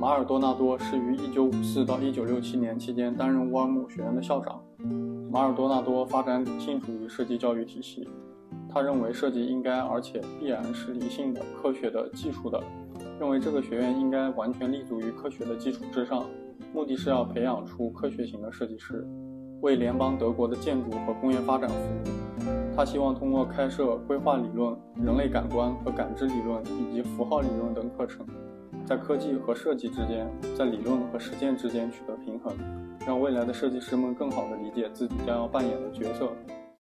马尔多纳多是于1954到1967年期间担任沃尔姆学院的校长。马尔多纳多发展理性主义设计教育体系，他认为设计应该而且必然是理性的、科学的、技术的，认为这个学院应该完全立足于科学的基础之上，目的是要培养出科学型的设计师，为联邦德国的建筑和工业发展服务。他希望通过开设规划理论、人类感官和感知理论以及符号理论等课程，在科技和设计之间，在理论和实践之间取得平衡，让未来的设计师们更好地理解自己将要扮演的角色。